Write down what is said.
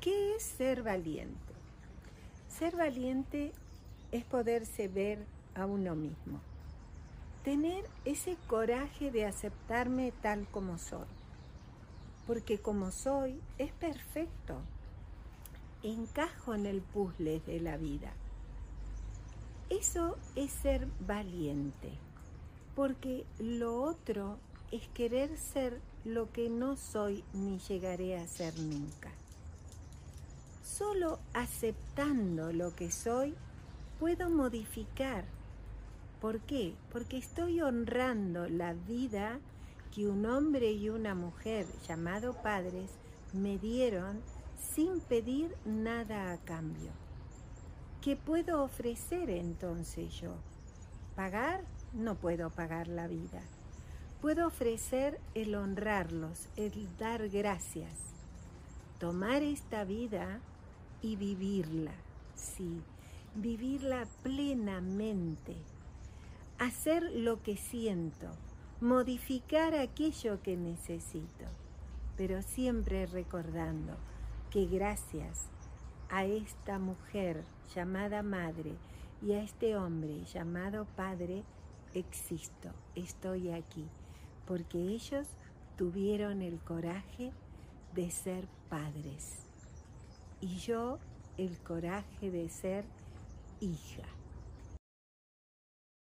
¿Qué es ser valiente? Ser valiente es poderse ver a uno mismo. Tener ese coraje de aceptarme tal como soy. Porque como soy es perfecto. Encajo en el puzzle de la vida. Eso es ser valiente. Porque lo otro es querer ser lo que no soy ni llegaré a ser nunca. Solo aceptando lo que soy puedo modificar. ¿Por qué? Porque estoy honrando la vida que un hombre y una mujer llamado padres me dieron sin pedir nada a cambio. ¿Qué puedo ofrecer entonces yo? ¿Pagar? No puedo pagar la vida. Puedo ofrecer el honrarlos, el dar gracias. Tomar esta vida y vivirla, sí, vivirla plenamente, hacer lo que siento, modificar aquello que necesito, pero siempre recordando que gracias a esta mujer llamada madre y a este hombre llamado padre, existo, estoy aquí, porque ellos tuvieron el coraje de ser padres y yo el coraje de ser hija.